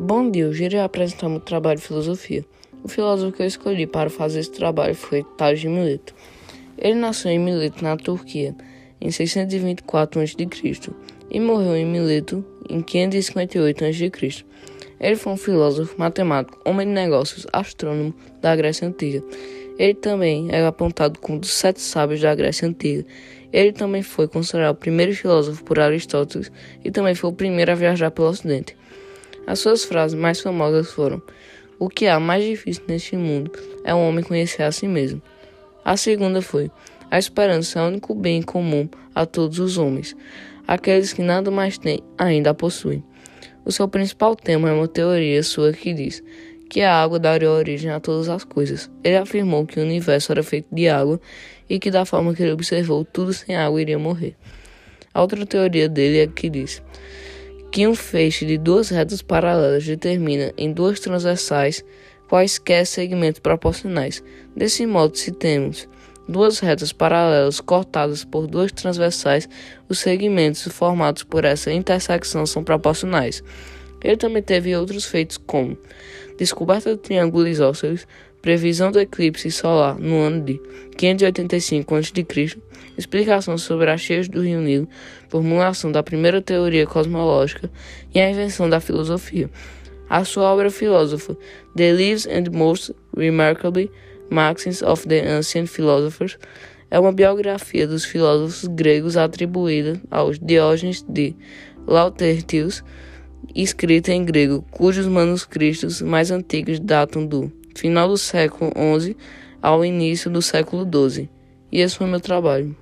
Bom dia, hoje irei apresentar meu trabalho de filosofia. O filósofo que eu escolhi para fazer esse trabalho foi Tales de Mileto. Ele nasceu em Mileto, na Turquia, em 624 a.C. e morreu em Mileto em 558 a.C. Ele foi um filósofo, matemático, homem de negócios, astrônomo da Grécia Antiga. Ele também é apontado como um dos sete sábios da Grécia Antiga. Ele também foi considerado o primeiro filósofo por Aristóteles e também foi o primeiro a viajar pelo Ocidente. As suas frases mais famosas foram: O que há mais difícil neste mundo é um homem conhecer a si mesmo. A segunda foi: A esperança é o único bem comum a todos os homens. Aqueles que nada mais têm ainda a possuem. O seu principal tema é uma teoria sua que diz que a água daria origem a todas as coisas. Ele afirmou que o universo era feito de água e que, da forma que ele observou, tudo sem água iria morrer. A outra teoria dele é que diz que um feixe de duas retas paralelas determina em duas transversais quaisquer segmentos proporcionais. Desse modo, se temos duas retas paralelas cortadas por duas transversais, os segmentos formados por essa intersecção são proporcionais. Ele também teve outros feitos como descoberta do triângulo isósceles, previsão do eclipse solar no ano de 585 a.C., explicação sobre as cheias do Rio Nilo, formulação da primeira teoria cosmológica e a invenção da filosofia. A sua obra filósofa, The Lives and Most Remarkable Maxims of the Ancient Philosophers, é uma biografia dos filósofos gregos atribuída aos Diógenes de Laertius, escrita em grego, cujos manuscritos mais antigos datam do final do século XI ao início do século XII. E esse foi meu trabalho.